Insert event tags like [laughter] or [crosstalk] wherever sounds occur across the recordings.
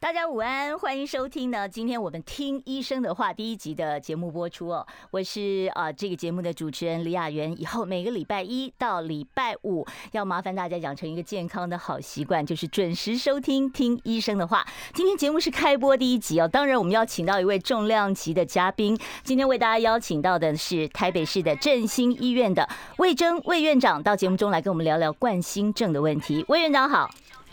大家午安，欢迎收听呢。今天我们听医生的话第一集的节目播出哦。我是啊这个节目的主持人李雅媛。以后每个礼拜一到礼拜五，要麻烦大家养成一个健康的好习惯，就是准时收听听医生的话。今天节目是开播第一集哦，当然我们要请到一位重量级的嘉宾。今天为大家邀请到的是台北市的振兴医院的魏征魏院长，到节目中来跟我们聊聊冠心症的问题。魏院长好。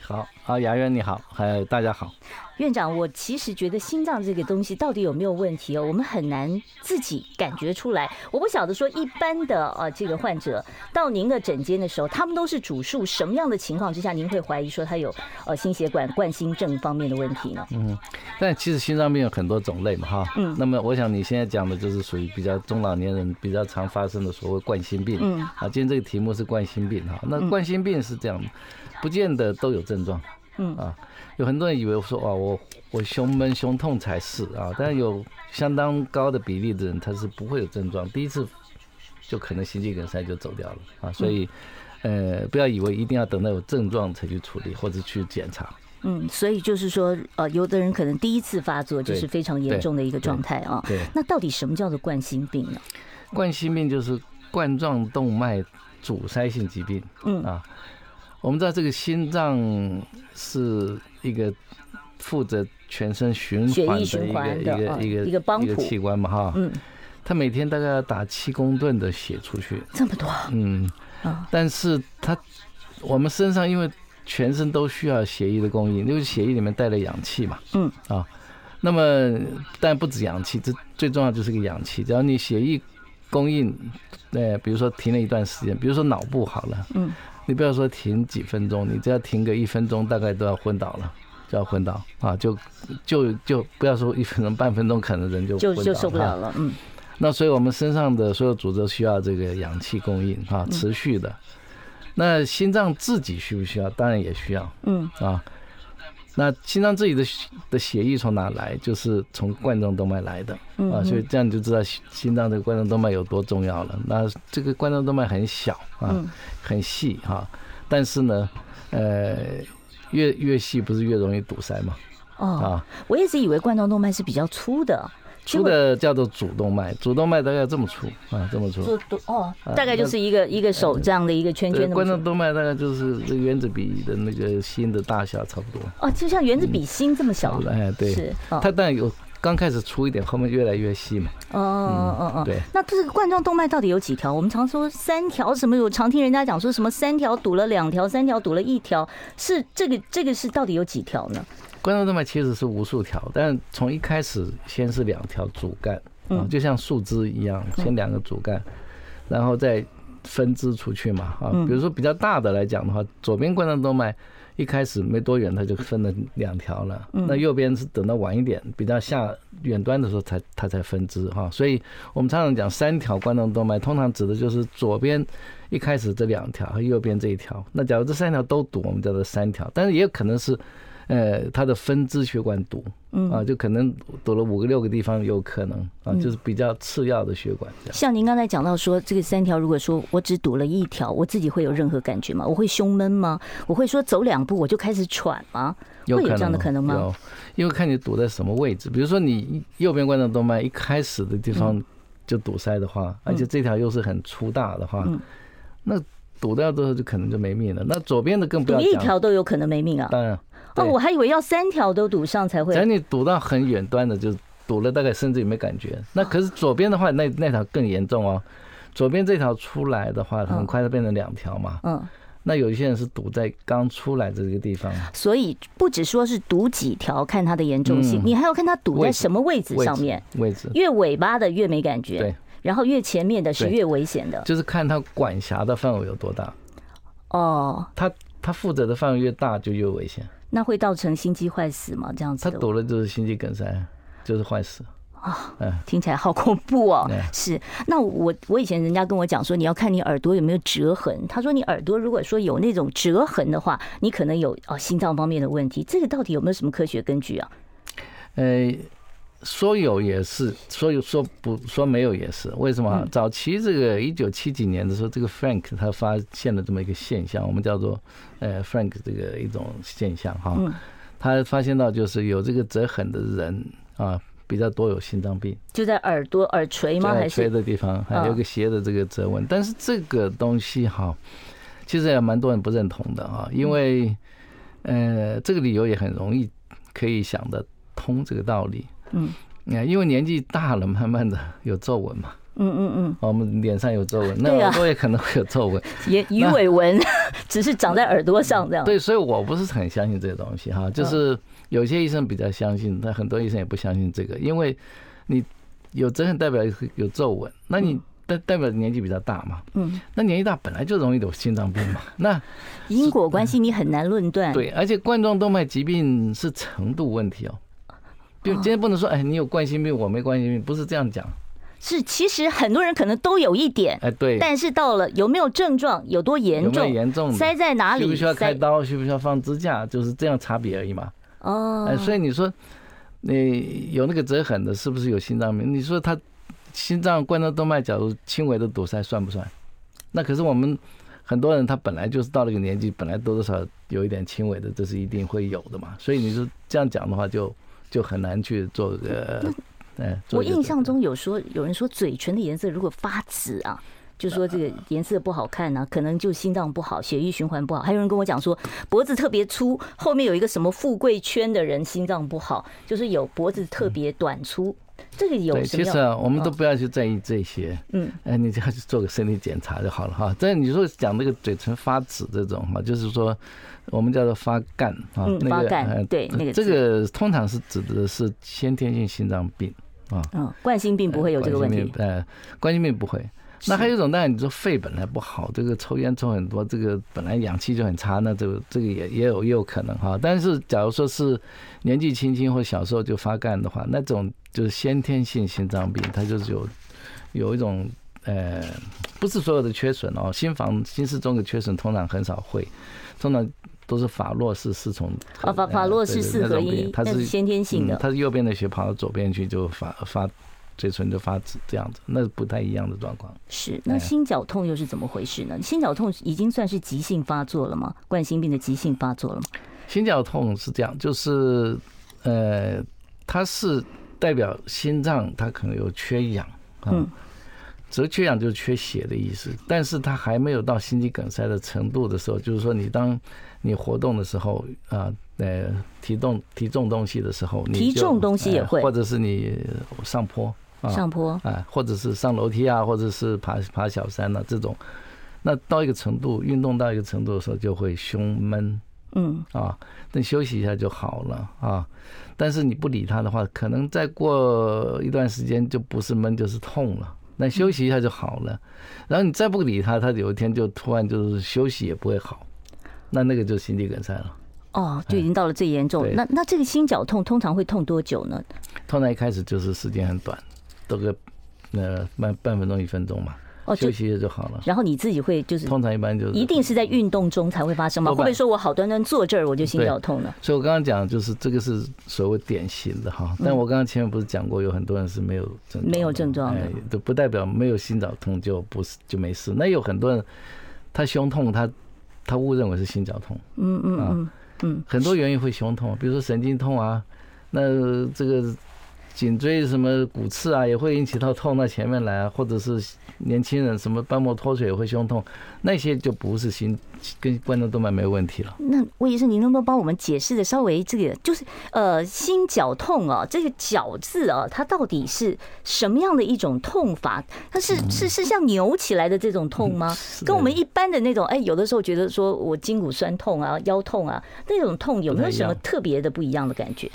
好，好，雅媛你好，还有大家好。院长，我其实觉得心脏这个东西到底有没有问题哦，我们很难自己感觉出来。我不晓得说一般的呃这个患者到您的诊间的时候，他们都是主诉什么样的情况之下，您会怀疑说他有呃心血管冠心症方面的问题呢？嗯，但其实心脏病有很多种类嘛，哈。嗯。那么我想你现在讲的就是属于比较中老年人比较常发生的所谓冠心病。嗯。啊，今天这个题目是冠心病哈，那冠心病是这样，不见得都有症状。嗯啊，有很多人以为我说啊，我我胸闷胸痛才是啊，但是有相当高的比例的人他是不会有症状，第一次就可能心肌梗塞就走掉了啊，所以呃不要以为一定要等到有症状才去处理或者去检查。嗯，所以就是说呃，有的人可能第一次发作就是非常严重的一个状态啊。对。那到底什么叫做冠心病呢？冠心病就是冠状动脉阻塞性疾病。嗯啊。我们知道这个心脏是一个负责全身循环的一个一个一个一个器官嘛哈，嗯，它每天大概要打七公吨的血出去，这么多，嗯，但是他我们身上因为全身都需要血液的供应，因为血液里面带了氧气嘛，嗯。啊，那么但不止氧气，这最重要就是个氧气，只要你血液供应，呃，比如说停了一段时间，比如说脑部好了，嗯。你不要说停几分钟，你只要停个一分钟，大概都要昏倒了，就要昏倒啊！就就就不要说一分钟、半分钟，可能人就就就受不了了。嗯，那所以我们身上的所有组织需要这个氧气供应啊，持续的。那心脏自己需不需要？当然也需要。嗯啊。那心脏自己的的血液从哪来？就是从冠状动脉来的啊，所以这样你就知道心脏这个冠状动脉有多重要了。那这个冠状动脉很小啊，很细哈，但是呢，呃，越越细不是越容易堵塞吗？哦，我一直以为冠状动脉是比较粗的。粗的叫做主动脉，主动脉大概这么粗啊，这么粗。哦，大概就是一个一个手这样的一个圈圈。冠状动脉大概就是这个原子笔的那个心的大小差不多。哦，就像原子笔芯这么小。哎，对。是。它当然有刚开始粗一点，后面越来越细嘛。哦哦哦哦。对。那这个冠状动脉到底有几条？我们常说三条什么？我常听人家讲说什么三条堵了两条，三条堵了一条，是这个这个是到底有几条呢？冠状动脉其实是无数条，但从一开始先是两条主干，啊，就像树枝一样，先两个主干，然后再分支出去嘛，啊，比如说比较大的来讲的话，左边冠状动脉一开始没多远，它就分了两条了，那右边是等到晚一点，比较下远端的时候才它才分支哈，所以我们常常讲三条冠状动脉，通常指的就是左边一开始这两条和右边这一条，那假如这三条都堵，我们叫做三条，但是也有可能是。呃，它的分支血管堵，嗯啊，就可能堵了五个六个地方，有可能啊，就是比较次要的血管。像您刚才讲到说，这个三条，如果说我只堵了一条，我自己会有任何感觉吗？我会胸闷吗？我会说走两步我就开始喘吗？会有这样的可能吗？有，因为看你堵在什么位置。比如说你右边冠状动脉一开始的地方就堵塞的话，而且这条又是很粗大的话，那堵掉之后就可能就没命了。那左边的更不要讲，堵一条都有可能没命啊。当然。哦，我还以为要三条都堵上才会。等你堵到很远端的，就堵了大概甚至也没感觉。那可是左边的话，那那条更严重哦。左边这条出来的话，很快就变成两条嘛。嗯。那有一些人是堵在刚出来的这个地方。所以不只说是堵几条，看它的严重性，你还要看它堵在什么位置上面。位置。越尾巴的越没感觉。对。然后越前面的是越危险的。就是看它管辖的范围有多大。哦。它它负责的范围越大，就越危险。那会造成心肌坏死吗？这样子，他躲了就是心肌梗塞，就是坏死。啊，听起来好恐怖哦。是，那我我以前人家跟我讲说，你要看你耳朵有没有折痕。他说你耳朵如果说有那种折痕的话，你可能有哦心脏方面的问题。这个到底有没有什么科学根据啊？呃，说有也是，说有说不说没有也是。为什么？早期这个一九七几年的时候，这个 Frank 他发现了这么一个现象，我们叫做呃 Frank 这个一种现象哈。他发现到就是有这个折痕的人啊。比较多有心脏病，就在耳朵耳垂吗？耳垂的地方还有个斜的这个折纹，但是这个东西哈，其实也蛮多人不认同的啊，因为呃，这个理由也很容易可以想得通这个道理。嗯，你看，因为年纪大了，慢慢的有皱纹嘛。嗯嗯嗯，我们脸上有皱纹，那耳朵也可能会有皱纹，也 [laughs] 鱼尾纹，[laughs] 只是长在耳朵上这样。对，所以我不是很相信这个东西哈，就是。有些医生比较相信，但很多医生也不相信这个，因为你有折痕代表有皱纹，那你代代表年纪比较大嘛，嗯，那年纪大本来就容易有心脏病嘛，那因果关系你很难论断。对，而且冠状动脉疾病是程度问题哦，就今天不能说哎，你有冠心病，我没冠心病，不是这样讲。是，其实很多人可能都有一点，哎，对，但是到了有没有症状，有多严重，严重，塞在哪里，需不需要开刀，需不需要放支架，就是这样差别而已嘛。哦，哎，所以你说你有那个折痕的，是不是有心脏病？你说他心脏冠状动脉，假如轻微的堵塞算不算？那可是我们很多人他本来就是到了个年纪，本来多多少少有一点轻微的，这是一定会有的嘛。所以你说这样讲的话，就就很难去做个。哎，我印象中有说有人说嘴唇的颜色如果发紫啊。就说这个颜色不好看呢、啊，可能就心脏不好，血液循环不好。还有人跟我讲说，脖子特别粗，后面有一个什么富贵圈的人心脏不好，就是有脖子特别短粗。这个有？其实啊，我们都不要去在意这些。嗯，哎，你只要去做个身体检查就好了哈。[laughs] 这你说讲那个嘴唇发紫这种哈，就是说我们叫做发干啊，发干。对，那个这个通常是指的是先天性心脏病啊。嗯，冠心病不会有这个问题。呃，冠心病不会。那还有一种，当然你说肺本来不好，这个抽烟抽很多，这个本来氧气就很差，那这个这个也也有也有可能哈。但是假如说是年纪轻轻或小时候就发干的话，那种就是先天性心脏病，它就是有有一种呃，不是所有的缺损哦，心房心室中的缺损通常很少会，通常都是法洛氏四重啊，法法洛氏四合一，它是先天性的，它是右边的血跑到左边去就发发。嘴唇就发紫这样子，那不太一样的状况。是，那心绞痛又是怎么回事呢？心绞痛已经算是急性发作了吗？冠心病的急性发作了吗？心绞痛是这样，就是呃，它是代表心脏它可能有缺氧啊。嗯。则缺氧就是缺血的意思，但是它还没有到心肌梗塞的程度的时候，就是说你当你活动的时候啊，呃，提动提重东西的时候，你提重东西也会，或者是你上坡。上坡啊，或者是上楼梯啊，或者是爬爬小山呐、啊，这种，那到一个程度，运动到一个程度的时候，就会胸闷，嗯啊，等休息一下就好了啊。但是你不理他的话，可能再过一段时间就不是闷就是痛了。那休息一下就好了，然后你再不理他，他有一天就突然就是休息也不会好，那那个就心肌梗塞了。哦，就已经到了最严重。那那这个心绞痛通常会痛多久呢？通常一开始就是时间很短。都个呃半半分钟一分钟嘛，哦，休息一下就好了。然后你自己会就是通常一般就是一定是在运动中才会发生吗？会不会说我好端端坐这儿我就心绞痛了？所以我刚刚讲就是这个是所谓典型的哈，但我刚刚前面不是讲过有很多人是没有症状，没有症状的，都不代表没有心绞痛就不是就没事。那有很多人他胸痛，他他误认为是心绞痛，嗯嗯嗯嗯，很多原因会胸痛，比如说神经痛啊，那这个。颈椎什么骨刺啊，也会引起到痛到前面来啊，或者是年轻人什么瓣膜脱水也会胸痛，那些就不是心跟冠状动脉没有问题了。那魏医生，您能不能帮我们解释的稍微这个，就是呃心绞痛啊，这个绞字啊，它到底是什么样的一种痛法？它是是是像扭起来的这种痛吗？跟我们一般的那种哎，有的时候觉得说我筋骨酸痛啊、腰痛啊那种痛，有没有什么特别的不一样的感觉？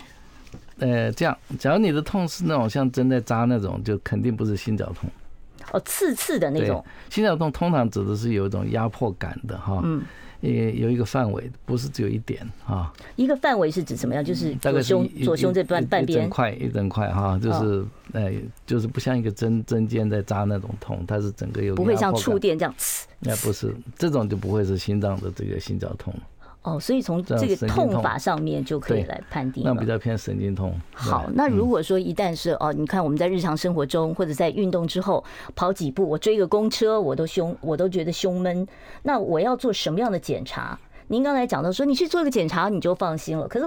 呃，这样，假如你的痛是那种像针在扎那种，就肯定不是心绞痛。哦，刺刺的那种。心绞痛通常指的是有一种压迫感的哈。嗯。也有一个范围，不是只有一点啊。一个范围是指什么样？就是大概胸左胸这半半边一整块一整块哈，就是哎，就是不像一个针针尖在扎那种痛，它是整个有不会像触电这样刺。那不是这种就不会是心脏的这个心绞痛。哦，所以从这个痛法上面就可以来判定。那比较偏神经痛。好，那如果说一旦是哦，你看我们在日常生活中或者在运动之后跑几步，我追个公车，我都胸我都觉得胸闷，那我要做什么样的检查？您刚才讲到说你去做个检查你就放心了，可是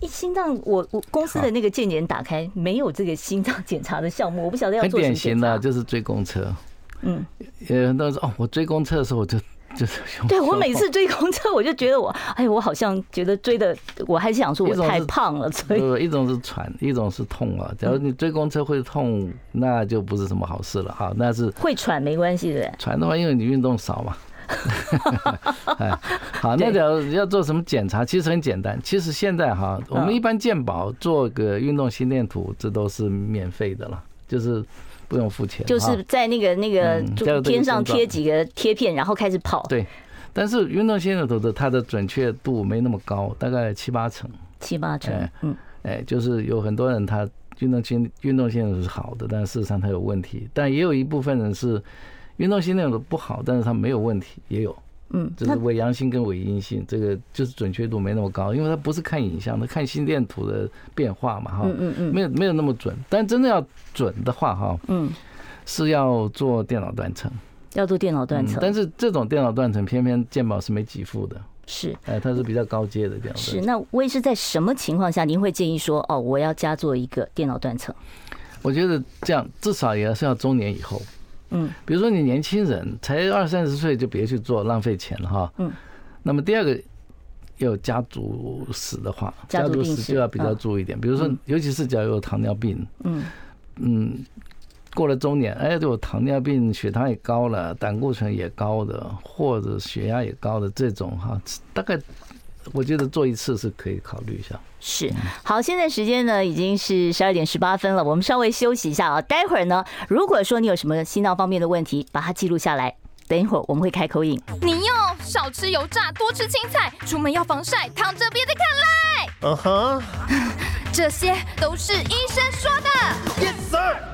一心脏我我公司的那个健检打开没有这个心脏检查的项目，我不晓得要做什么。很典型的就是追公车，嗯，有很多人说哦，我追公车的时候我就。就是对我每次追公车，我就觉得我哎，我好像觉得追的，我还是想说我太胖了，所以一种是喘，一种是痛啊。假如你追公车会痛，那就不是什么好事了哈。那是会喘没关系的，喘的话，因为你运动少嘛。[laughs] 哎，好，那假如要做什么检查？其实很简单。其实现在哈，我们一般健保做个运动心电图，这都是免费的了，就是。不用付钱，就是在那个那个天上贴几个贴片，然后开始跑。对，但是运动性的投的它的准确度没那么高，大概七八成。七八成，嗯，哎，就是有很多人他运动性运动心电图是好的，但事实上他有问题。但也有一部分人是运动心电图不好，但是他没有问题，也有。嗯，就是伪阳性跟伪阴性，这个就是准确度没那么高，因为它不是看影像，它看心电图的变化嘛，哈，嗯嗯嗯，没有没有那么准，但真的要准的话，哈，嗯，是要做电脑断层，要做电脑断层，但是这种电脑断层偏偏健保是没给付的，是，哎，它是比较高阶的电脑断层。是，那我也是在什么情况下您会建议说，哦，我要加做一个电脑断层？我觉得这样至少也是要中年以后。嗯，比如说你年轻人才二三十岁就别去做，浪费钱了哈。嗯。那么第二个，有家族史的话，家族史就要比较注意一点。比如说，尤其是假如有糖尿病，嗯嗯，过了中年，哎，有糖尿病，血糖也高了，胆固醇也高的，或者血压也高的这种哈，大概。我觉得做一次是可以考虑一下。是，好，现在时间呢已经是十二点十八分了，我们稍微休息一下啊。待会儿呢，如果说你有什么心脏方面的问题，把它记录下来。等一会儿我们会开口音。你要少吃油炸，多吃青菜，出门要防晒，躺着别再看赖。嗯哼，[laughs] 这些都是医生说的。Yes sir。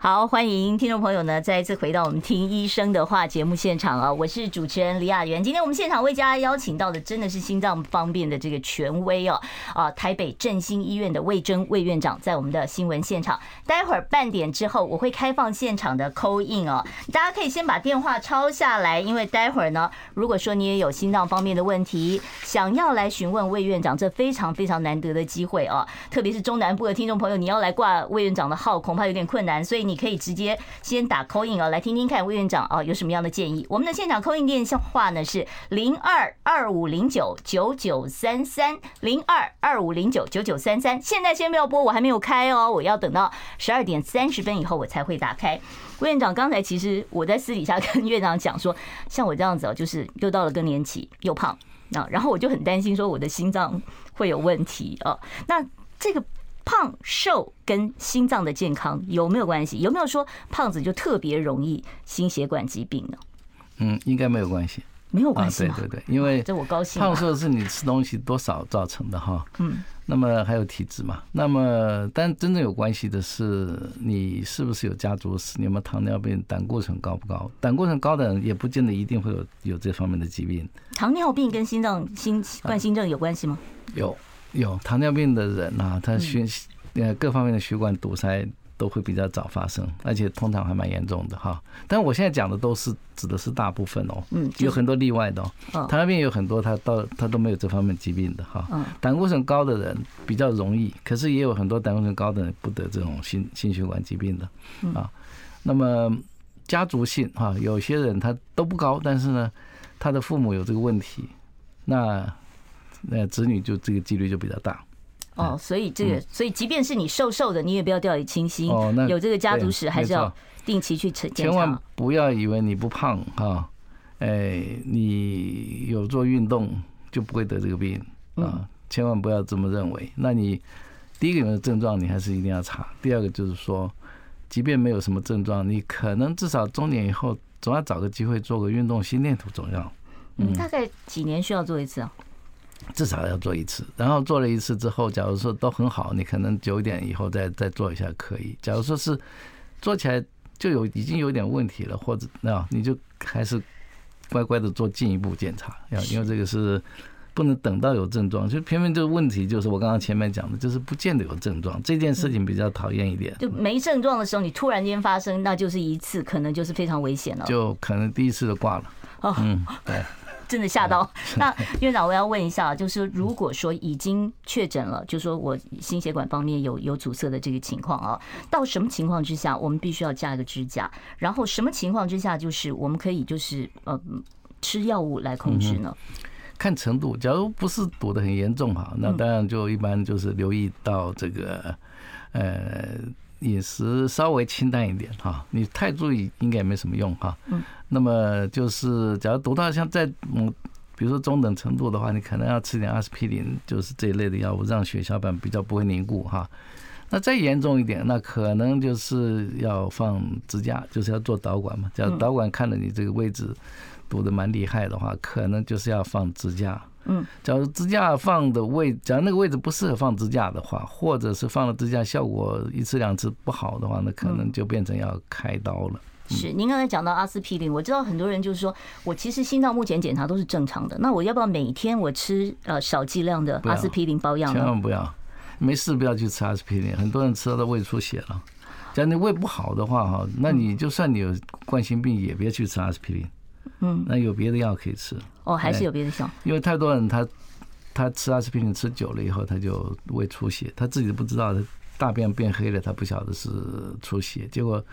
好，欢迎听众朋友呢，再一次回到我们听医生的话节目现场啊！我是主持人李雅媛。今天我们现场为大家邀请到的真的是心脏方面的这个权威哦，啊，台北振兴医院的魏征魏院长在我们的新闻现场。待会儿半点之后，我会开放现场的 call in 哦，大家可以先把电话抄下来，因为待会儿呢，如果说你也有心脏方面的问题，想要来询问魏院长，这非常非常难得的机会哦，特别是中南部的听众朋友，你要来挂魏院长的号，恐怕有点困难，所以。你可以直接先打 call in 啊，来听听看魏院长啊有什么样的建议。我们的现场 call in 电话呢是零二二五零九九九三三零二二五零九九九三三。现在先不要播，我还没有开哦，我要等到十二点三十分以后我才会打开。魏院长，刚才其实我在私底下跟院长讲说，像我这样子哦，就是又到了更年期，又胖啊，然后我就很担心说我的心脏会有问题啊。那这个。胖瘦跟心脏的健康有没有关系？有没有说胖子就特别容易心血管疾病呢？嗯，应该没有关系，没有关系。对对对，因为这我高兴。胖瘦是你吃东西多少造成的哈。嗯。那么还有体质嘛？那么但真正有关系的是你是不是有家族史？你有没有糖尿病？胆固醇高不高？胆固醇高的人也不见得一定会有有这方面的疾病。糖尿病跟心脏心冠心症有关系吗？有。有糖尿病的人啊，他血呃各方面的血管堵塞都会比较早发生，而且通常还蛮严重的哈。但我现在讲的都是指的是大部分哦，嗯，有很多例外的哦。糖尿病有很多他到他都没有这方面疾病的哈。胆固醇高的人比较容易，可是也有很多胆固醇高的人不得这种心心血管疾病的啊。那么家族性哈，有些人他都不高，但是呢，他的父母有这个问题，那。那子女就这个几率就比较大，哦，所以这个，所以即便是你瘦瘦的，你也不要掉以轻心。哦，那有这个家族史，还是要定期去检查。千万不要以为你不胖哈，哎，你有做运动就不会得这个病啊！千万不要这么认为。那你第一个有没有症状，你还是一定要查。第二个就是说，即便没有什么症状，你可能至少中年以后总要找个机会做个运动心电图，总要。嗯，大概几年需要做一次啊？至少要做一次，然后做了一次之后，假如说都很好，你可能九点以后再再做一下可以。假如说是做起来就有已经有点问题了，或者那你就还是乖乖的做进一步检查，要因为这个是不能等到有症状，就偏偏这个问题就是我刚刚前面讲的，就是不见得有症状，这件事情比较讨厌一点。就没症状的时候，你突然间发生，那就是一次，可能就是非常危险了，就可能第一次就挂了。哦，嗯，对。真的吓到。[laughs] [laughs] 那院长，我要问一下，就是如果说已经确诊了，就是说我心血管方面有有阻塞的这个情况啊，到什么情况之下我们必须要加一个支架？然后什么情况之下就是我们可以就是呃吃药物来控制呢？看程度，假如不是堵得很严重哈，那当然就一般就是留意到这个呃。饮食稍微清淡一点哈，你太注意应该也没什么用哈。嗯。那么就是，假如堵到像在嗯，比如说中等程度的话，你可能要吃点阿司匹林，就是这一类的药物，让血小板比较不会凝固哈。那再严重一点，那可能就是要放支架，就是要做导管嘛。假如导管看了你这个位置堵得蛮厉害的话，可能就是要放支架。嗯，假如支架放的位，假如那个位置不适合放支架的话，或者是放了支架效果一次两次不好的话，那可能就变成要开刀了。是，您刚才讲到阿司匹林，我知道很多人就是说我其实心脏目前检查都是正常的，那我要不要每天我吃呃少剂量的阿司匹林保养？千万不要，没事不要去吃阿司匹林，很多人吃到都胃出血了。假如你胃不好的话哈，那你就算你有冠心病也别去吃阿司匹林。嗯，那有别的药可以吃哦，还是有别的药？因为太多人他他吃阿司匹林吃久了以后，他就胃出血，他自己都不知道，他大便变黑了，他不晓得是出血，结果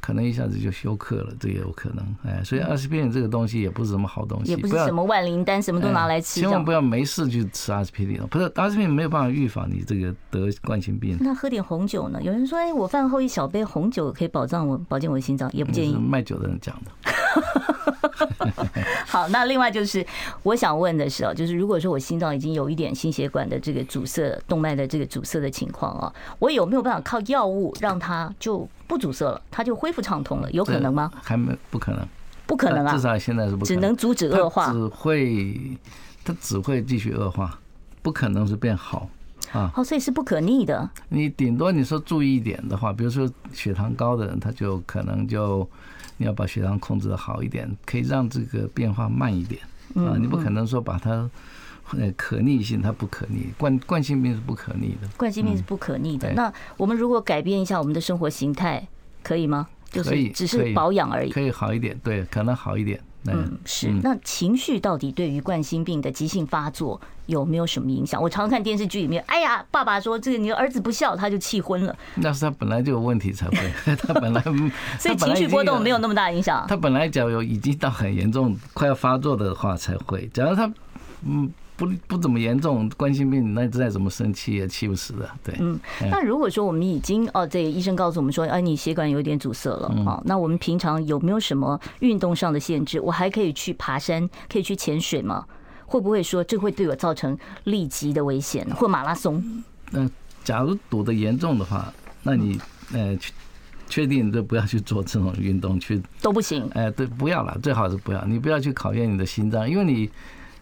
可能一下子就休克了，这也有可能。哎，所以阿司匹林这个东西也不是什么好东西，也不是什么万灵丹，什么都拿来吃。千万不要没事去吃阿司匹林，不是阿司匹林没有办法预防你这个得冠心病。那喝点红酒呢？有人说，哎，我饭后一小杯红酒可以保障我保健我的心脏，也不建议。卖酒的人讲的。[laughs] 好，那另外就是我想问的是哦，就是如果说我心脏已经有一点心血管的这个阻塞、动脉的这个阻塞的情况啊，我有没有办法靠药物让它就不阻塞了，它就恢复畅通了？有可能吗？还没，不可能，不可能啊！至少现在是不可能，只能阻止恶化，只会它只会继续恶化，不可能是变好啊！哦，所以是不可逆的。你顶多你说注意一点的话，比如说血糖高的人，他就可能就。你要把血糖控制的好一点，可以让这个变化慢一点啊！你不可能说把它呃可逆性，它不可逆。冠冠心病是不可逆的，冠心病是不可逆的。那我们如果改变一下我们的生活形态，可以吗？就是只是保养而已，可以好一点，对，可能好一点。嗯，是。那情绪到底对于冠心病的急性发作有没有什么影响？我常看电视剧里面，哎呀，爸爸说这个你的儿子不孝，他就气昏了。那是他本来就有问题才会，[laughs] 他本来所以情绪波动没有那么大影响。他本来假如已经到很严重、快要发作的话才会。假如他嗯。不不怎么严重，冠心病那再怎么生气也气不死的，对。嗯，那如果说我们已经哦，这个医生告诉我们说，哎，你血管有点阻塞了啊，那我们平常有没有什么运动上的限制？我还可以去爬山，可以去潜水吗？会不会说这会对我造成立即的危险？或马拉松？那假如堵得严重的话，那你呃确确定就不要去做这种运动，去都不行。哎，对，不要了，最好是不要。你不要去考验你的心脏，因为你。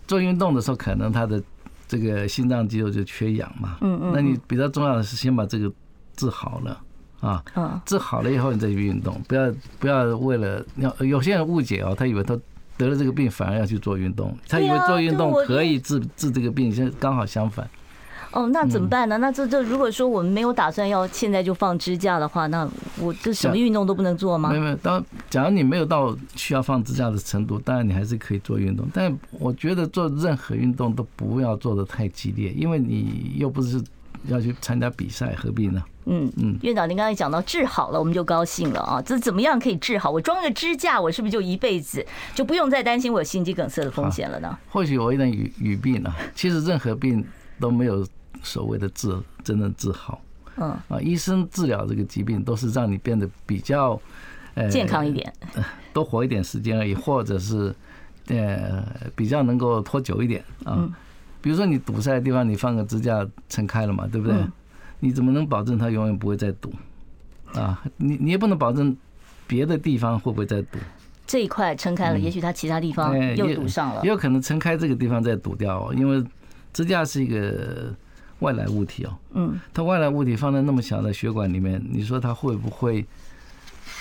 做运动的时候，可能他的这个心脏肌肉就缺氧嘛。嗯嗯。那你比较重要的是先把这个治好了啊。嗯。治好了以后你再去运动，不要不要为了要有些人误解哦，他以为他得了这个病反而要去做运动，他以为做运动可以治治这个病，现在刚好相反。哦，那怎么办呢？那这这如果说我们没有打算要现在就放支架的话，那我这什么运动都不能做吗？没有没有，当假如你没有到需要放支架的程度，当然你还是可以做运动。但我觉得做任何运动都不要做的太激烈，因为你又不是要去参加比赛，何必呢？嗯嗯，院长，您刚才讲到治好了，我们就高兴了啊。这怎么样可以治好？我装个支架，我是不是就一辈子就不用再担心我有心肌梗塞的风险了呢？或许我有点语语病了。其实任何病都没有。所谓的治真正治好。嗯啊，医生治疗这个疾病都是让你变得比较呃健康一点，[laughs] 多活一点时间而已，或者是呃比较能够拖久一点啊。比如说你堵塞的地方，你放个支架撑开了嘛，对不对？你怎么能保证它永远不会再堵啊？你你也不能保证别的地方会不会再堵。这一块撑开了，也许它其他地方又堵上了，也有可能撑开这个地方再堵掉哦，因为支架是一个外来物体哦。嗯，它外来物体放在那么小的血管里面，你说它会不会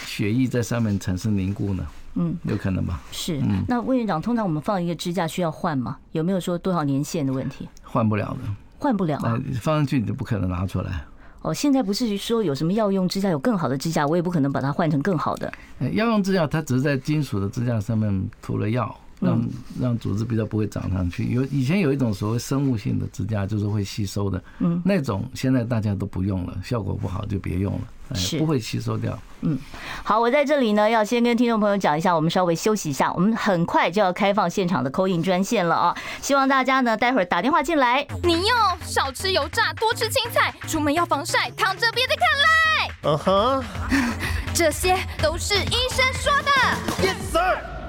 血液在上面产生凝固呢？嗯，有可能吧。是。那魏院长，通常我们放一个支架需要换吗？有没有说多少年限的问题？换不了的，换不了啊。放上去你就不可能拿出来。哦，现在不是说有什么药用支架有更好的支架，我也不可能把它换成更好的。药用支架它只是在金属的支架上面涂了药，让让组织比较不会长上去。有以前有一种所谓生物性的支架，就是会吸收的，嗯，那种现在大家都不用了，效果不好就别用了。是不会吸收掉。嗯，好，我在这里呢，要先跟听众朋友讲一下，我们稍微休息一下，我们很快就要开放现场的 call in 专线了啊！希望大家呢，待会儿打电话进来。你哟，少吃油炸，多吃青菜，出门要防晒，躺着别再看赖。嗯哼，[laughs] 这些都是医生说的。Yes sir。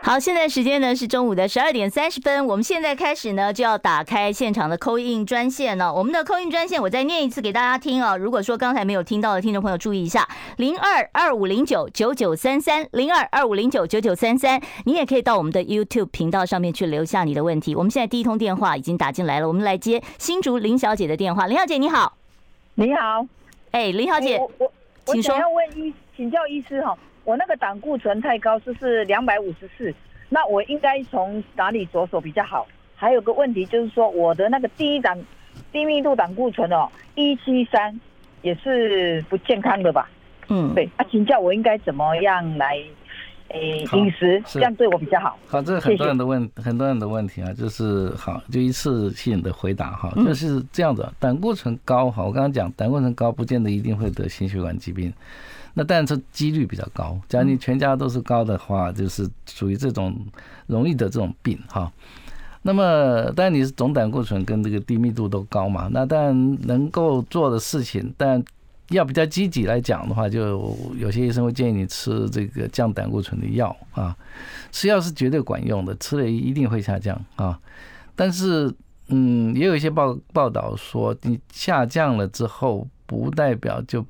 好，现在时间呢是中午的十二点三十分，我们现在开始呢就要打开现场的 call in 专线了。我们的 call in 专线，我再念一次给大家听啊。如果说刚才没有听到的听众朋友，注意一下：零二二五零九九九三三，零二二五零九九九三三。你也可以到我们的 YouTube 频道上面去留下你的问题。我们现在第一通电话已经打进来了，我们来接新竹林小姐的电话。林小姐你好，你好，哎，林小姐，我我请说。我想要问医请教医师哈。我那个胆固醇太高，就是两百五十四，那我应该从哪里着手比较好？还有个问题就是说，我的那个低胆低密度胆固醇哦，一七三也是不健康的吧？嗯，对。啊，请教我应该怎么样来诶饮食，这样对我比较好？好，这是很多人的问谢谢很多人的问题啊，就是好，就一次性的回答哈，就是这样子，胆固醇高哈，我刚刚讲胆固醇高不见得一定会得心血管疾病。那但是几率比较高，假如你全家都是高的话，就是属于这种容易得这种病哈。那么，当然你是总胆固醇跟这个低密度都高嘛，那当然能够做的事情，但要比较积极来讲的话，就有些医生会建议你吃这个降胆固醇的药啊，吃药是绝对管用的，吃了一定会下降啊。但是，嗯，也有一些报报道说，你下降了之后，不代表就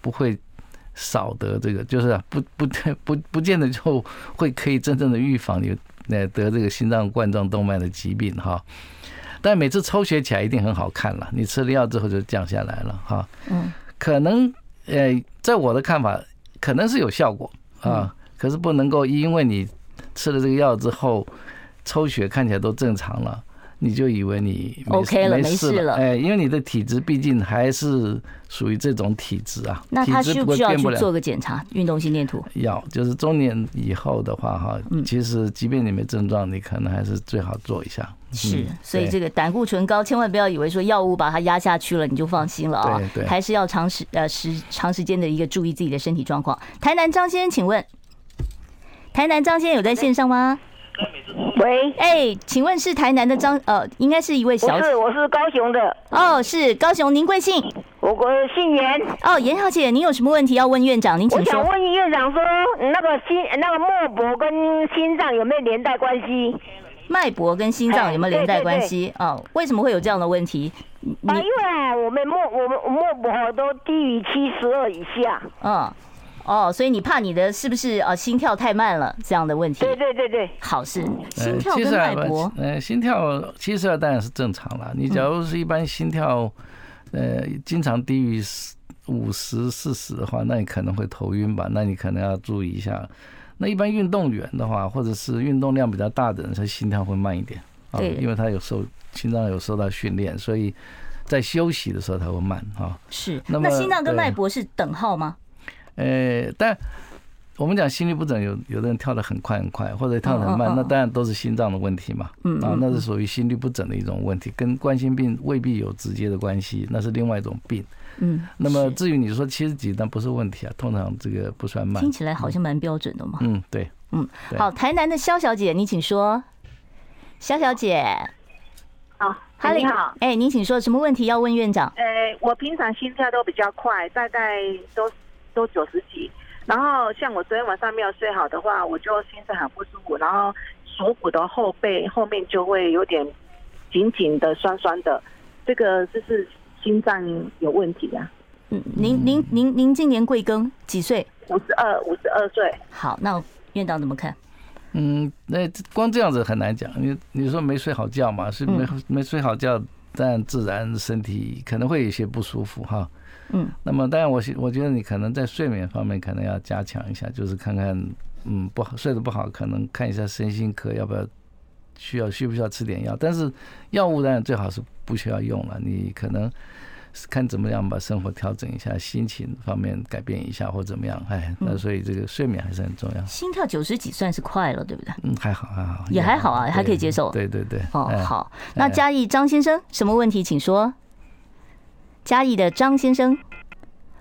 不会。少得这个就是不不 [laughs] 不不见得就会可以真正的预防你 [laughs] 呃得这个心脏冠状动脉的疾病哈，但每次抽血起来一定很好看了，你吃了药之后就降下来了哈，嗯，可能呃在我的看法可能是有效果啊，可是不能够因为你吃了这个药之后抽血看起来都正常了。你就以为你 OK 了，没事了，哎，因为你的体质毕竟还是属于这种体质啊。那他需不需要去做个检查？运动心电图？要，就是中年以后的话，哈，其实即便你没症状，你可能还是最好做一下。是，所以这个胆固醇高，千万不要以为说药物把它压下去了，你就放心了啊。对对，还是要长时呃时长时间的一个注意自己的身体状况。台南张先生，请问，台南张先生有在线上吗？喂，哎，请问是台南的张呃，应该是一位小姐。是，我是高雄的。哦，是高雄，您贵姓？我我姓严。哦，严小姐，您有什么问题要问院长？您请说。我想问院长说，那个心那个脉搏跟心脏有没有连带关系？脉搏跟心脏有没有连带关系？哦，为什么会有这样的问题？啊，因为我们脉我们脉搏都低于七十二以下。嗯。哦，所以你怕你的是不是呃心跳太慢了这样的问题？对对对对，好，事心跳跟脉搏，呃，心跳七十二当然是正常了。你假如是一般心跳，呃，经常低于五十四十的话，那你可能会头晕吧？那你可能要注意一下。那一般运动员的话，或者是运动量比较大的人，他心跳会慢一点啊，因为他有受心脏有受到训练，所以在休息的时候他会慢啊。是，那么那心脏跟脉搏是等号吗？呃，但我们讲心律不整有，有有的人跳得很快很快，或者跳得很慢，那当然都是心脏的问题嘛。嗯啊，那是属于心律不整的一种问题，跟冠心病未必有直接的关系，那是另外一种病。嗯，那么至于你说七十几，那不是问题啊，通常这个不算慢。听起来好像蛮标准的嘛。嗯，对，嗯，好，台南的肖小姐，你请说。肖小姐，好，你好，哎，您请说，什么问题要问院长？呃，我平常心跳都比较快，大概都都九十几，然后像我昨天晚上没有睡好的话，我就心脏很不舒服，然后锁骨的后背后面就会有点紧紧的、酸酸的，这个就是心脏有问题啊。嗯，您您您您今年贵庚几岁？五十二，五十二岁。好，那院长怎么看？嗯，那光这样子很难讲。你你说没睡好觉嘛？是没没睡好觉，但自然身体可能会有些不舒服哈。嗯，那么当然我我觉得你可能在睡眠方面可能要加强一下，就是看看嗯不好睡得不好，可能看一下身心科要不要需要需不需要吃点药。但是药物当然最好是不需要用了，你可能。看怎么样把生活调整一下，心情方面改变一下或怎么样，哎，那所以这个睡眠还是很重要。心跳九十几算是快了，对不对？嗯，还好还好，也还好啊，还可以接受。对对对。哦，好，那嘉义张先生什么问题，请说。嘉义的张先生。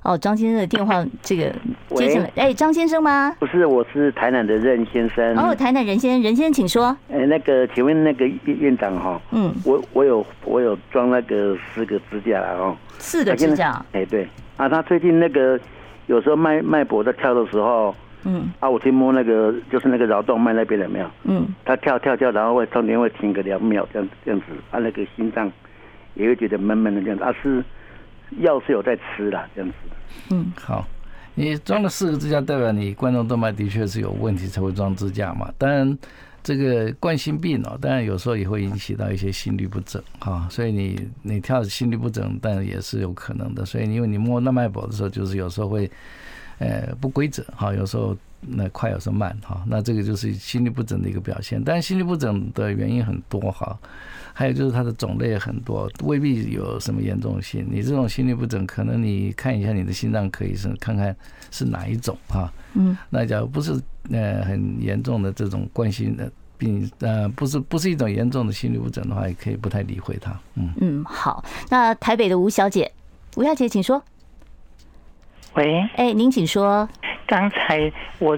哦，张先生的电话 [laughs] 这个接起来，哎，张先生吗？不是，我是台南的任先生。哦，台南任先生，任先生，请说。哎，那个，请问那个院长哈，嗯，我我有我有装那个四个支架了哦，四个支架。哎，对啊，他最近那个有时候脉脉搏在跳的时候，嗯，啊，我去摸那个就是那个桡动脉那边有没有？嗯，他跳跳跳，然后会中间会停个两秒这样这样子，啊，那个心脏也会觉得闷闷的这样子，啊是。药是有在吃的，这样子。嗯，好，你装了四个支架，代表你冠状动脉的确是有问题才会装支架嘛。当然，这个冠心病哦，当然有时候也会引起到一些心律不整哈。所以你你跳心律不整，但也是有可能的。所以因为你摸那脉搏的时候，就是有时候会呃不规则哈，有时候那快，有时候慢哈。那这个就是心律不整的一个表现。但是心律不整的原因很多哈。还有就是它的种类很多，未必有什么严重性。你这种心律不整，可能你看一下你的心脏科医生，看看是哪一种啊？嗯，那假如不是呃很严重的这种冠心的病，呃，不是不是一种严重的心律不整的话，也可以不太理会它。嗯嗯，好，那台北的吴小姐，吴小姐请说。喂，哎，您请说。刚才我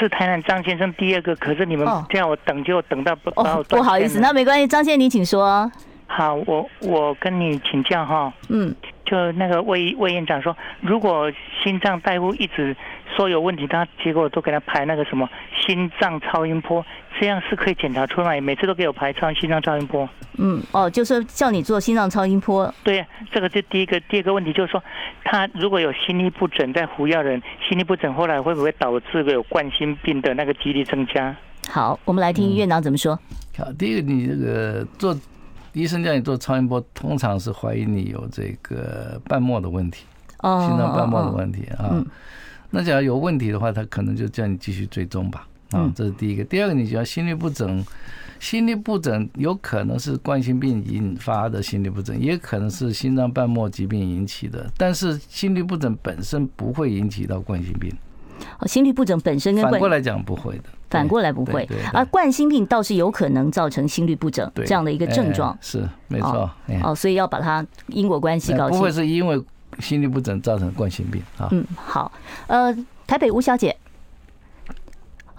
是台南张先生第二个，可是你们叫我等就等到不哦，不好意思，那没关系，张先生你请说。好，我我跟你请教哈，嗯，就那个魏魏院长说，如果心脏大夫一直说有问题，他结果都给他排那个什么心脏超音波，这样是可以检查出来，每次都给我排超心脏超音波。嗯，哦，就是叫你做心脏超音波。对呀，这个就第一个，第二个问题就是说，他如果有心律不整在服药人，心律不整后来会不会导致有冠心病的那个几率增加？好，我们来听院长怎么说。好，第一个，你这个做医生叫你做超音波，通常是怀疑你有这个瓣膜的问题，哦，心脏瓣膜的问题啊。嗯。那假如有问题的话，他可能就叫你继续追踪吧。啊，这是第一个。第二个，你只要心律不整。心律不整有可能是冠心病引发的心律不整，也可能是心脏瓣膜疾病引起的。但是心律不整本身不会引起到冠心病。哦，心律不整本身跟反过来讲不会的，反过来不会。而冠心病倒是有可能造成心律不整这样的一个症状。是没错。哦，所以要把它因果关系搞清楚。不会是因为心律不整造成冠心病啊？嗯，好。呃，台北吴小姐。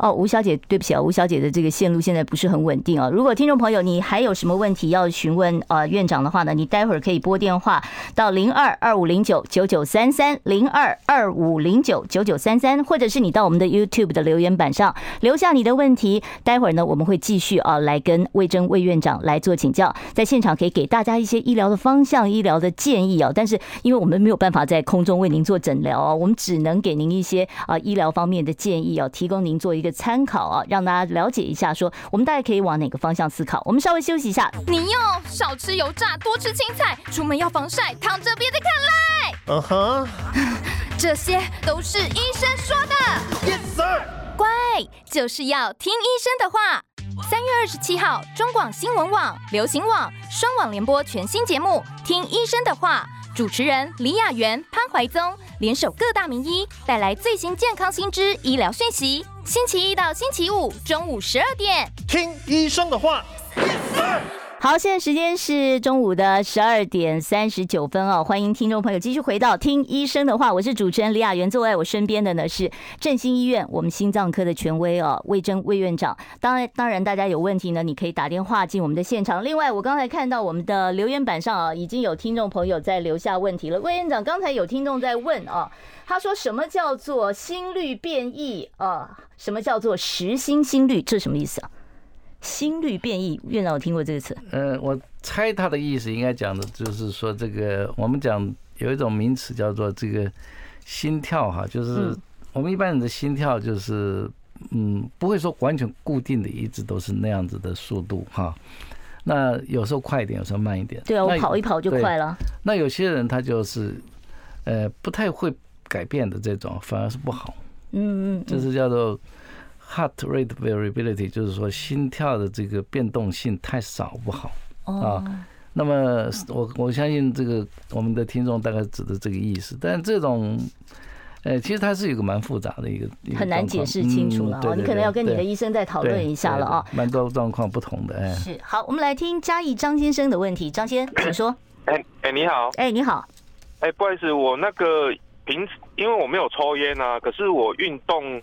哦，吴小姐，对不起啊，吴小姐的这个线路现在不是很稳定啊。如果听众朋友你还有什么问题要询问呃院长的话呢，你待会儿可以拨电话到零二二五零九九九三三零二二五零九九九三三，或者是你到我们的 YouTube 的留言板上留下你的问题。待会儿呢，我们会继续啊来跟魏征魏院长来做请教，在现场可以给大家一些医疗的方向、医疗的建议啊。但是因为我们没有办法在空中为您做诊疗啊，我们只能给您一些啊医疗方面的建议啊，提供您做一个。参考啊，让大家了解一下，说我们大概可以往哪个方向思考。我们稍微休息一下。你要少吃油炸，多吃青菜，出门要防晒，躺着别再看赖。嗯哼，[laughs] 这些都是医生说的。Yes sir。乖，就是要听医生的话。三月二十七号，中广新闻网、流行网双网联播全新节目《听医生的话》。主持人李雅媛、潘怀宗联手各大名医，带来最新健康新知、医疗讯息。星期一到星期五中午十二点，听医生的话。好，现在时间是中午的十二点三十九分哦，欢迎听众朋友继续回到听医生的话，我是主持人李雅媛，坐在我身边的呢是振兴医院我们心脏科的权威哦，魏征魏院长。当然，当然大家有问题呢，你可以打电话进我们的现场。另外，我刚才看到我们的留言板上啊，已经有听众朋友在留下问题了。魏院长，刚才有听众在问啊，他说什么叫做心率变异啊？什么叫做实心心率？这什么意思啊？心率变异，院长有听过这个词？嗯，我猜他的意思应该讲的就是说，这个我们讲有一种名词叫做这个心跳哈，就是我们一般人的心跳就是嗯，不会说完全固定的，一直都是那样子的速度哈。那有时候快一点，有时候慢一点。对啊，我跑一跑就快了。那有些人他就是呃不太会改变的这种，反而是不好。嗯嗯，就是叫做。Heart rate variability 就是说心跳的这个变动性太少不好啊。那么我我相信这个我们的听众大概指的这个意思，但这种呃其实它是一个蛮复杂的一个，很难解释清楚了啊。你可能要跟你的医生再讨论一下了啊。蛮多状况不同的哎。是好，我们来听嘉义张先生的问题。张先，请说。[coughs] 哎哎，你好。哎，你好。哎，不好意思，我那个平时因为我没有抽烟啊，可是我运动。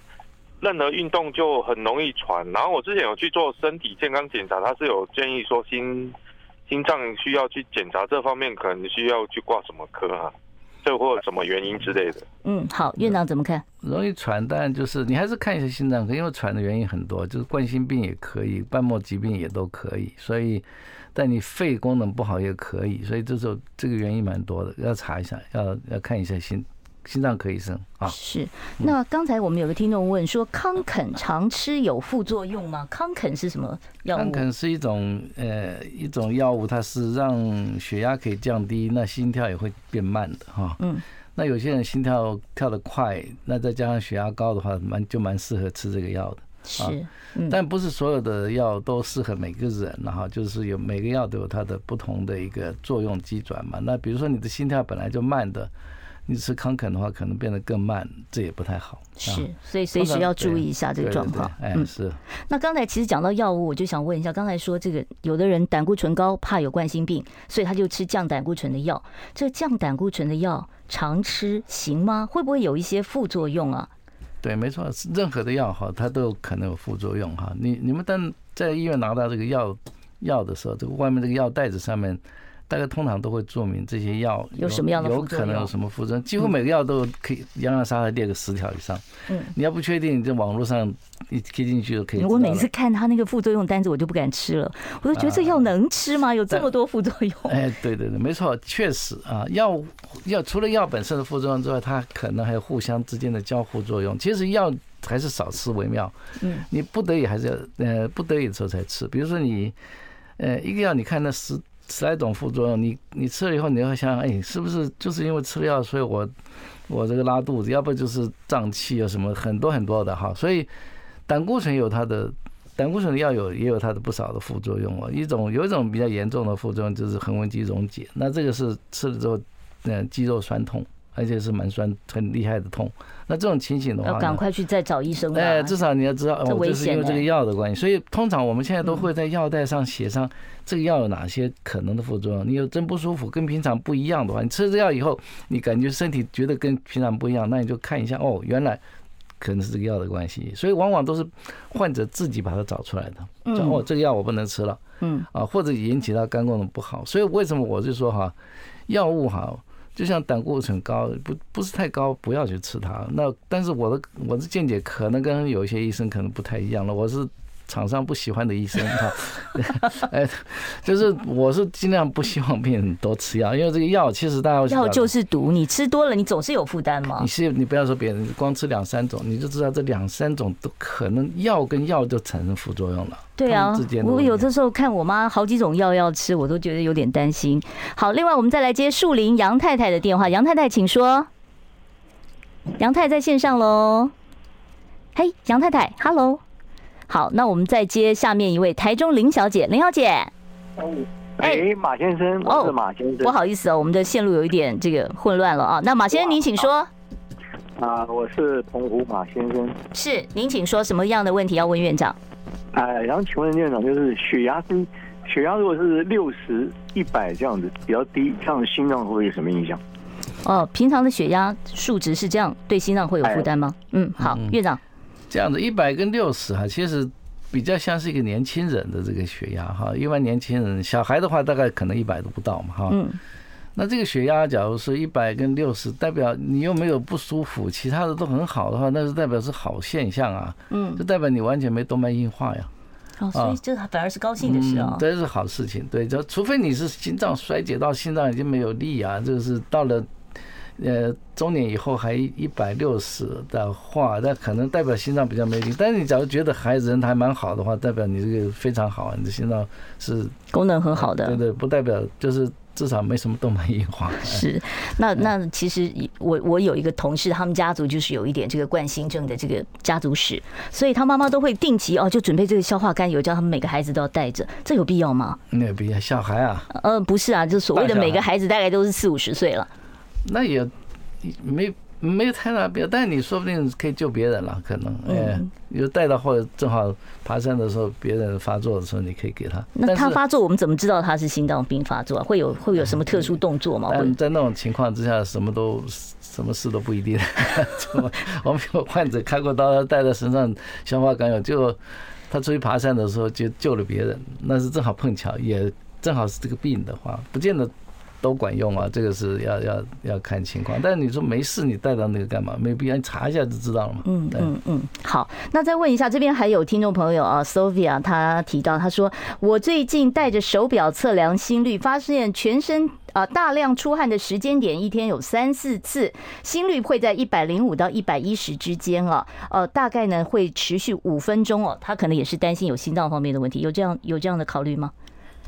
任何运动就很容易喘，然后我之前有去做身体健康检查，他是有建议说心心脏需要去检查这方面，可能需要去挂什么科啊？这或者什么原因之类的？嗯，好，院长怎么看？容易喘，但就是你还是看一下心脏科，因为喘的原因很多，就是冠心病也可以，瓣膜疾病也都可以，所以但你肺功能不好也可以，所以这时候这个原因蛮多的，要查一下，要要看一下心。心脏科医生啊，是。那刚才我们有个听众问说，康肯常吃有副作用吗？康肯是什么药物？康肯是一种呃一种药物，它是让血压可以降低，那心跳也会变慢的哈。嗯。那有些人心跳跳得快，那再加上血压高的话，蛮就蛮适合吃这个药的。是。但不是所有的药都适合每个人，然后就是有每个药都有它的不同的一个作用机转嘛。那比如说你的心跳本来就慢的。你吃康肯的话，可能变得更慢，这也不太好。是，所以随时要注意一下这个状况。哎，是。那刚才其实讲到药物，我就想问一下，刚才说这个有的人胆固醇高，怕有冠心病，所以他就吃降胆固醇的药。这降胆固醇的药常吃行吗？会不会有一些副作用啊？对，没错，任何的药哈，它都有可能有副作用哈。你你们当在医院拿到这个药药的时候，这个外面这个药袋子上面。大概通常都会注明这些药有什么样的有可能有什么副作用，几乎每个药都可以洋洋洒洒列个十条以上。嗯，你要不确定，你在网络上一贴进去就可以。我每次看他那个副作用单子，我就不敢吃了，我都觉得这药能吃吗？有这么多副作用？[laughs] 哎，对对对，没错，确实啊，药药除了药本身的副作用之外，它可能还有互相之间的交互作用。其实药还是少吃为妙。嗯，你不得已还是要呃不得已的时候才吃。比如说你呃一个药，你看那十。十来种副作用，你你吃了以后，你会想想，哎，是不是就是因为吃了药，所以我我这个拉肚子，要不就是胀气啊什么，很多很多的哈。所以胆固醇有它的胆固醇的药有也有它的不少的副作用啊。一种有一种比较严重的副作用就是横纹肌溶解，那这个是吃了之后，嗯，肌肉酸痛。而且是蛮酸、很厉害的痛，那这种情形的话，要赶快去再找医生。哎，至少你要知道，哦，就是因为这个药的关系。所以通常我们现在都会在药袋上写上这个药有哪些可能的副作用。你有真不舒服，跟平常不一样的话，你吃了这药以后，你感觉身体觉得跟平常不一样，那你就看一下，哦，原来可能是这个药的关系。所以往往都是患者自己把它找出来的。说哦，这个药我不能吃了。嗯。啊，或者引起他肝功能不好。所以为什么我就说哈，药物哈。就像胆固醇高，不不是太高，不要去吃它。那但是我的我的见解可能跟有一些医生可能不太一样了。我是。厂商不喜欢的医生哈，[laughs] 哎，就是我是尽量不希望病人多吃药，因为这个药其实大家药就是毒，你吃多了你总是有负担嘛。你是你不要说别人，光吃两三种，你就知道这两三种都可能药跟药就产生副作用了。对啊，我有的时候看我妈好几种药要吃，我都觉得有点担心。好，另外我们再来接树林杨太太的电话，杨太太请说。杨太太在线上喽，嘿，杨太太，Hello。好，那我们再接下面一位台中林小姐，林小姐。哎，马先生，我是马先生。不好意思哦，我们的线路有一点这个混乱了啊。那马先生，您请说。啊，我是澎湖马先生。是，您请说什么样的问题要问院长？哎，然后请问院长，就是血压是血压如果是六十一百这样子比较低，这样心脏会不会有什么影响？哦，平常的血压数值是这样，对心脏会有负担吗？嗯，好，院长。这样子一百跟六十哈，其实比较像是一个年轻人的这个血压哈。一般年轻人，小孩的话大概可能一百都不到嘛哈。嗯。那这个血压，假如是一百跟六十，代表你又没有不舒服，其他的都很好的话，那是代表是好现象啊。嗯。就代表你完全没动脉硬化呀。哦，所以这反而是高兴的事啊。这是好事情，对，就除非你是心脏衰竭到心脏已经没有力啊，就是到了。呃，中年以后还一百六十的话，那可能代表心脏比较没力。但是你假如觉得孩子人还蛮好的话，代表你这个非常好，你的心脏是功能很好的。对对，不代表就是至少没什么动脉硬化。是，那那其实我我有一个同事，他们家族就是有一点这个冠心症的这个家族史，所以他妈妈都会定期哦，就准备这个消化甘油，叫他们每个孩子都要带着。这有必要吗？没有必要，小孩啊？呃，不是啊，就所谓的每个孩子大概都是四五十岁了。那也没没有太大必要，但是你说不定可以救别人了，可能哎，有带到或者正好爬山的时候，别人发作的时候，你可以给他。那他发作，我们怎么知道他是心脏病发作？会有会有什么特殊动作吗？[laughs] 但在那种情况之下，什么都什么事都不一定。[laughs] 我们有患者开过刀，他带在身上消化甘油，就他出去爬山的时候就救了别人，那是正好碰巧，也正好是这个病的话，不见得。都管用啊，这个是要要要看情况。但是你说没事，你带到那个干嘛？没必要，你查一下就知道了嘛。嗯嗯嗯。好，那再问一下，这边还有听众朋友啊，Sophia，他提到，他说我最近带着手表测量心率，发现全身啊大量出汗的时间点，一天有三四次，心率会在一百零五到一百一十之间啊，呃，大概呢会持续五分钟哦。他可能也是担心有心脏方面的问题，有这样有这样的考虑吗？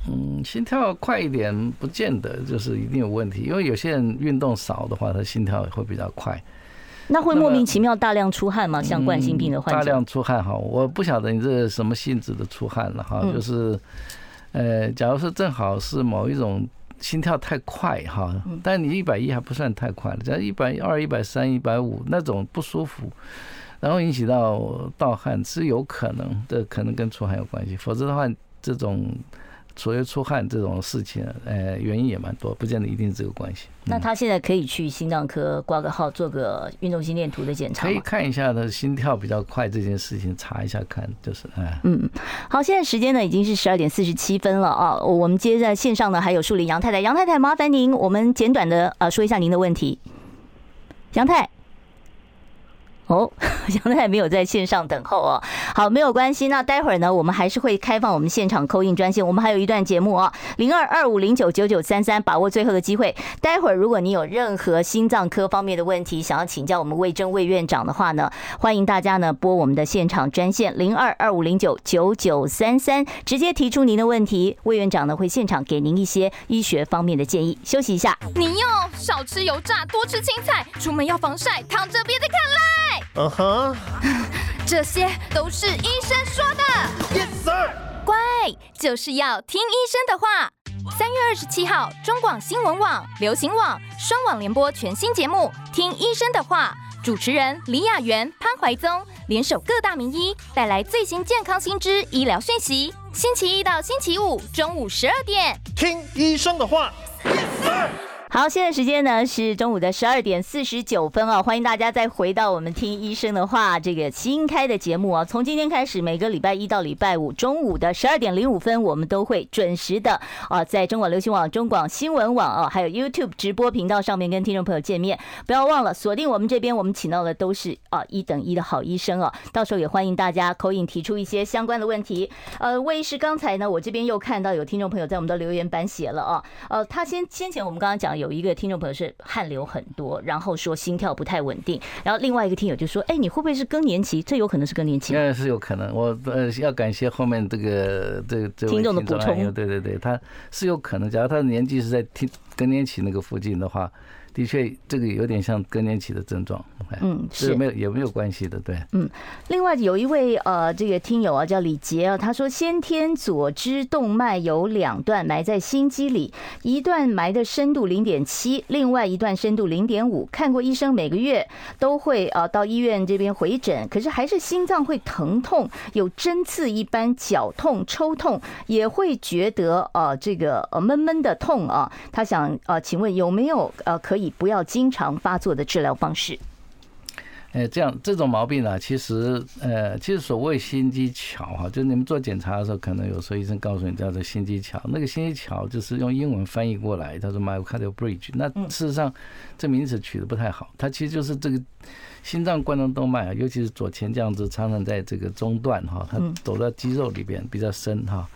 嗯，心跳快一点不见得就是一定有问题，因为有些人运动少的话，他心跳也会比较快。那会莫名其妙大量出汗吗？像冠心病的患者？大量出汗哈，我不晓得你这是什么性质的出汗了哈，就是，呃，假如说正好是某一种心跳太快哈，但你一百一还不算太快了，假如一百二、一百三、一百五那种不舒服，然后引起到盗汗是有可能的，可能跟出汗有关系，否则的话这种。所谓出汗这种事情，呃，原因也蛮多，不见得一定是这个关系。那他现在可以去心脏科挂个号，做个运动心电图的检查，可以看一下他心跳比较快这件事情，查一下看，就是哎。嗯，好，现在时间呢已经是十二点四十七分了啊，我们接在线上呢还有树林杨太太，杨太太麻烦您，我们简短的呃说一下您的问题，杨太。哦，[laughs] 杨太没有在线上等候哦。好，没有关系。那待会儿呢，我们还是会开放我们现场扣印专线。我们还有一段节目哦，零二二五零九九九三三，把握最后的机会。待会儿如果你有任何心脏科方面的问题，想要请教我们魏征魏院长的话呢，欢迎大家呢拨我们的现场专线零二二五零九九九三三，直接提出您的问题。魏院长呢会现场给您一些医学方面的建议。休息一下，你要少吃油炸，多吃青菜，出门要防晒，躺着别再看赖。嗯哼，这些都是医生说的。Yes sir，乖，就是要听医生的话。三月二十七号，中广新闻网、流行网双网联播全新节目《听医生的话》，主持人李雅媛、潘怀宗联手各大名医，带来最新健康新知、医疗讯息。星期一到星期五中午十二点，听医生的话。Yes sir 好，现在时间呢是中午的十二点四十九分啊！欢迎大家再回到我们听医生的话这个新开的节目啊！从今天开始，每个礼拜一到礼拜五中午的十二点零五分，我们都会准时的啊，在中广流行网、中广新闻网啊，还有 YouTube 直播频道上面跟听众朋友见面。不要忘了锁定我们这边，我们请到的都是啊一等一的好医生啊！到时候也欢迎大家口引提出一些相关的问题。呃，魏医师，刚才呢，我这边又看到有听众朋友在我们的留言板写了啊，呃，他先先前我们刚刚讲。有一个听众朋友是汗流很多，然后说心跳不太稳定，然后另外一个听友就说：“哎，你会不会是更年期？这有可能是更年期。”那是有可能。我呃要感谢后面这个这个这位听众的补充。对对对，他是有可能。假如他的年纪是在听更年期那个附近的话。的确，这个有点像更年期的症状，嗯，是没有也没有关系的，对，嗯。另外有一位呃，这个听友啊，叫李杰啊，他说先天左支动脉有两段埋在心肌里，一段埋的深度零点七，另外一段深度零点五。看过医生，每个月都会呃到医院这边回诊，可是还是心脏会疼痛，有针刺一般绞痛、抽痛，也会觉得呃这个呃闷闷的痛啊。他想呃，请问有没有呃可以。不要经常发作的治疗方式。哎，这样这种毛病呢，其实呃，其实所谓心肌桥哈，就是你们做检查的时候，可能有时候医生告诉你叫做心肌桥。那个心肌桥就是用英文翻译过来，他说 myocardial bridge。那事实上这名字取得不太好，它其实就是这个心脏冠状动脉啊，尤其是左前降支，常常在这个中段哈，它走到肌肉里边比较深哈。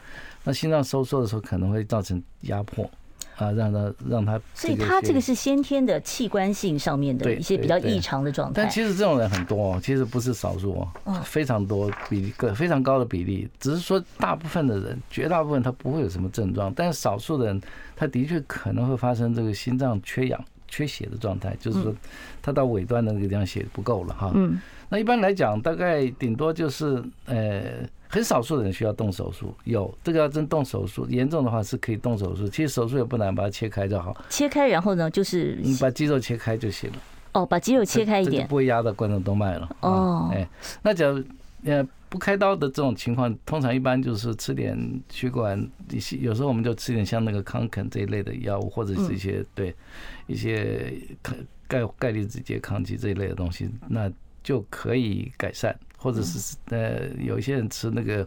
那心脏收缩的时候，可能会造成压迫。啊，让他让他，所以他这个是先天的器官性上面的一些比较异常的状态。但其实这种人很多哦，其实不是少数哦，非常多比例个非常高的比例。只是说大部分的人，绝大部分他不会有什么症状，但是少数的人，他的确可能会发生这个心脏缺氧、缺血的状态，就是说它到尾端的那个地方血不够了哈。嗯。那一般来讲，大概顶多就是呃。很少数的人需要动手术，有这个要真动手术，严重的话是可以动手术。其实手术也不难，把它切开就好。切开，然后呢，就是你把肌肉切开就行了。哦，把肌肉切开一点，不会压到冠状动脉了。哦，哎，那假如呃不开刀的这种情况，通常一般就是吃点血管，有时候我们就吃点像那个康肯这一类的药物，或者是一些对一些钙钙离子拮抗剂这一类的东西，那就可以改善。或者是呃，有一些人吃那个，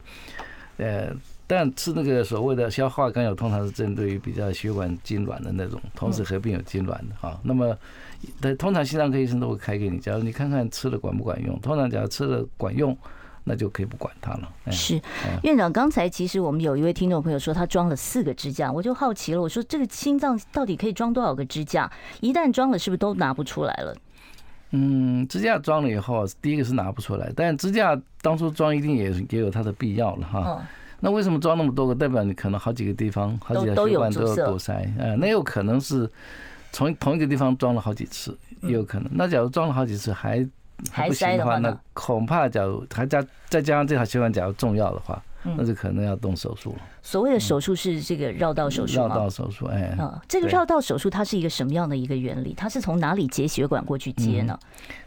呃，但吃那个所谓的消化甘油，通常是针对于比较血管痉挛的那种，同时合并有痉挛的哈。那么，但通常心脏科医生都会开给你，假如你看看吃了管不管用。通常假如吃了管用，那就可以不管它了。是院长，刚才其实我们有一位听众朋友说他装了四个支架，我就好奇了，我说这个心脏到底可以装多少个支架？一旦装了，是不是都拿不出来了？嗯，支架装了以后，第一个是拿不出来，但支架当初装一定也也有它的必要了哈。那为什么装那么多个？代表你可能好几个地方、好几条血管都有堵塞，呃，那有可能是从同一个地方装了好几次，也有可能。那假如装了好几次还还不行的话，那恐怕假如还加再加上这条血管假如重要的话。那就可能要动手术了。所谓的手术是这个绕道手术吗？绕道手术，哎，啊，这个绕道手术它是一个什么样的一个原理？它是从哪里接血管过去接呢？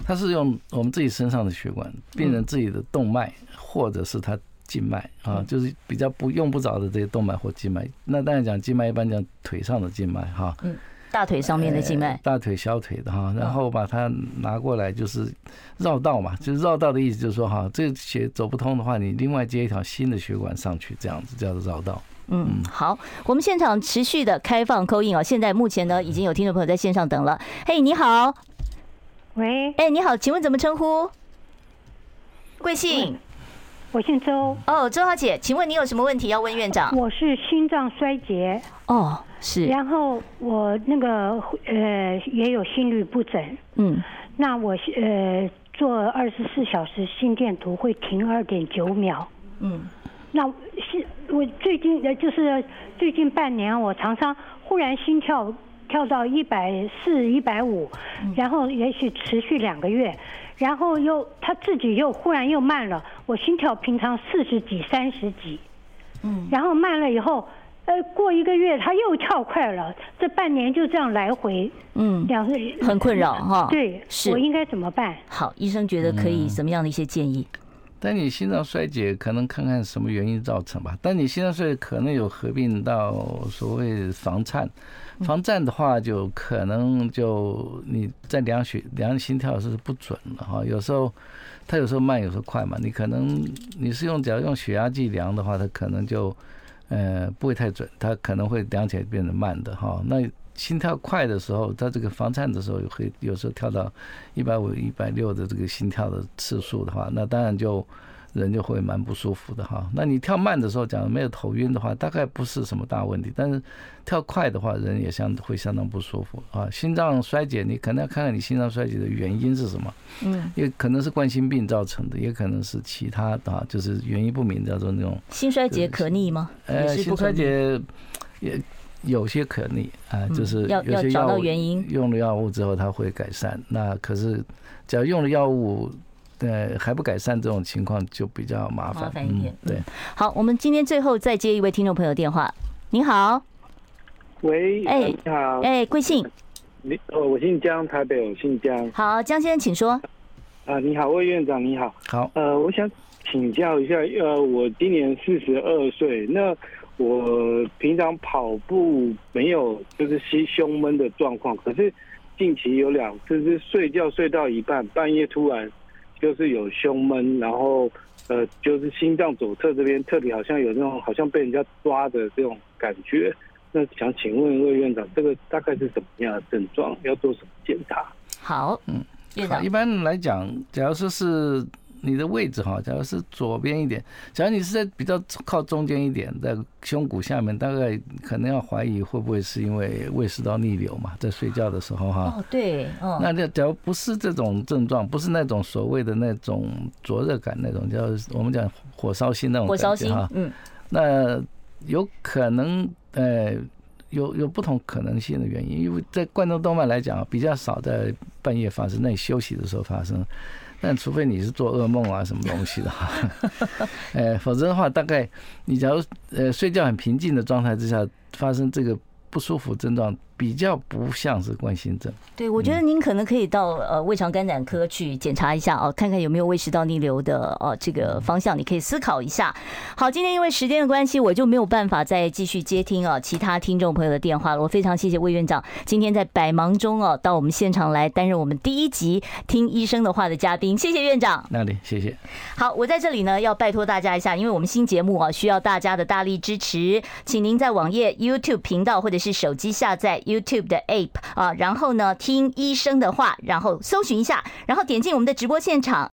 它是用我们自己身上的血管，病人自己的动脉或者是他静脉啊，就是比较不用不着的这些动脉或静脉。那当然讲静脉，一般讲腿上的静脉哈。嗯。大腿上面的静脉，大腿、小腿的哈，然后把它拿过来，就是绕道嘛，就是绕道的意思，就是说哈，这个血走不通的话，你另外接一条新的血管上去，这样子叫做绕道。嗯，好，我们现场持续的开放 call in 啊，现在目前呢已经有听众朋友在线上等了。嘿，你好，喂，哎，你好，请问怎么称呼？贵姓？我姓周。哦，周小姐，请问你有什么问题要问院长？我是心脏衰竭。哦。是，然后我那个呃也有心律不整，嗯，那我呃做二十四小时心电图会停二点九秒，嗯，那是我最近呃就是最近半年我常常忽然心跳跳到一百四一百五，然后也许持续两个月，然后又他自己又忽然又慢了，我心跳平常四十几三十几，嗯，然后慢了以后。呃，过一个月他又跳快了，这半年就这样来回，嗯，两个很困扰哈。对，是我应该怎么办？好，医生觉得可以什么样的一些建议？但你心脏衰竭可能看看什么原因造成吧。但你心脏衰竭可能有合并到所谓房颤，房颤的话就可能就你在量血量心跳是不准的哈。有时候它有时候慢，有时候快嘛。你可能你是用只要用血压计量的话，它可能就。呃，不会太准，它可能会量起来变得慢的哈。那心跳快的时候，它这个房颤的时候，会有时候跳到一百五、一百六的这个心跳的次数的话，那当然就。人就会蛮不舒服的哈。那你跳慢的时候，假如没有头晕的话，大概不是什么大问题。但是跳快的话，人也相会相当不舒服啊。心脏衰竭，你可能要看看你心脏衰竭的原因是什么。嗯，也可能是冠心病造成的，也可能是其他的啊，就是原因不明，叫做那种。心衰竭可逆吗？呃，心衰竭也有些可逆啊，就是要要找到原因，用了药物之后它会改善。那可是只要用了药物，呃，还不改善，这种情况就比较麻烦，麻烦一点。对，好，我们今天最后再接一位听众朋友电话。你好，喂，哎，你好，哎，贵姓？你哦，我姓江，台北我姓江。好，江先生，请说。啊，你好，魏院长，你好。好，呃，我想请教一下，呃，我今年四十二岁，那。我平常跑步没有就是心胸闷的状况，可是近期有两次是睡觉睡到一半，半夜突然就是有胸闷，然后呃就是心脏左侧这边特别好像有那种好像被人家抓的这种感觉。那想请问魏院长，这个大概是什么样的症状？要做什么检查？好，嗯，好，一般来讲，假如说是。你的位置哈，假如是左边一点，假如你是在比较靠中间一点，在胸骨下面，大概可能要怀疑会不会是因为胃食道逆流嘛，在睡觉的时候哈。哦，对，哦。那这假如不是这种症状，不是那种所谓的那种灼热感那种，叫我们讲火烧心那种感觉哈。火烧心，嗯。那有可能呃，有有不同可能性的原因，因为在冠状动脉来讲比较少在半夜发生，那你休息的时候发生。但除非你是做噩梦啊，什么东西的哈，呃，[laughs] 否则的话，大概你假如呃睡觉很平静的状态之下发生这个不舒服症状。比较不像是冠心症，对，我觉得您可能可以到呃胃肠肝胆科去检查一下哦，看看有没有胃食道逆流的哦这个方向，你可以思考一下。好，今天因为时间的关系，我就没有办法再继续接听啊其他听众朋友的电话了。我非常谢谢魏院长今天在百忙中哦到我们现场来担任我们第一集听医生的话的嘉宾，谢谢院长。那里，谢谢。好，我在这里呢要拜托大家一下，因为我们新节目啊需要大家的大力支持，请您在网页 YouTube 频道或者是手机下载 YouTube 的 App 啊，然后呢，听医生的话，然后搜寻一下，然后点进我们的直播现场。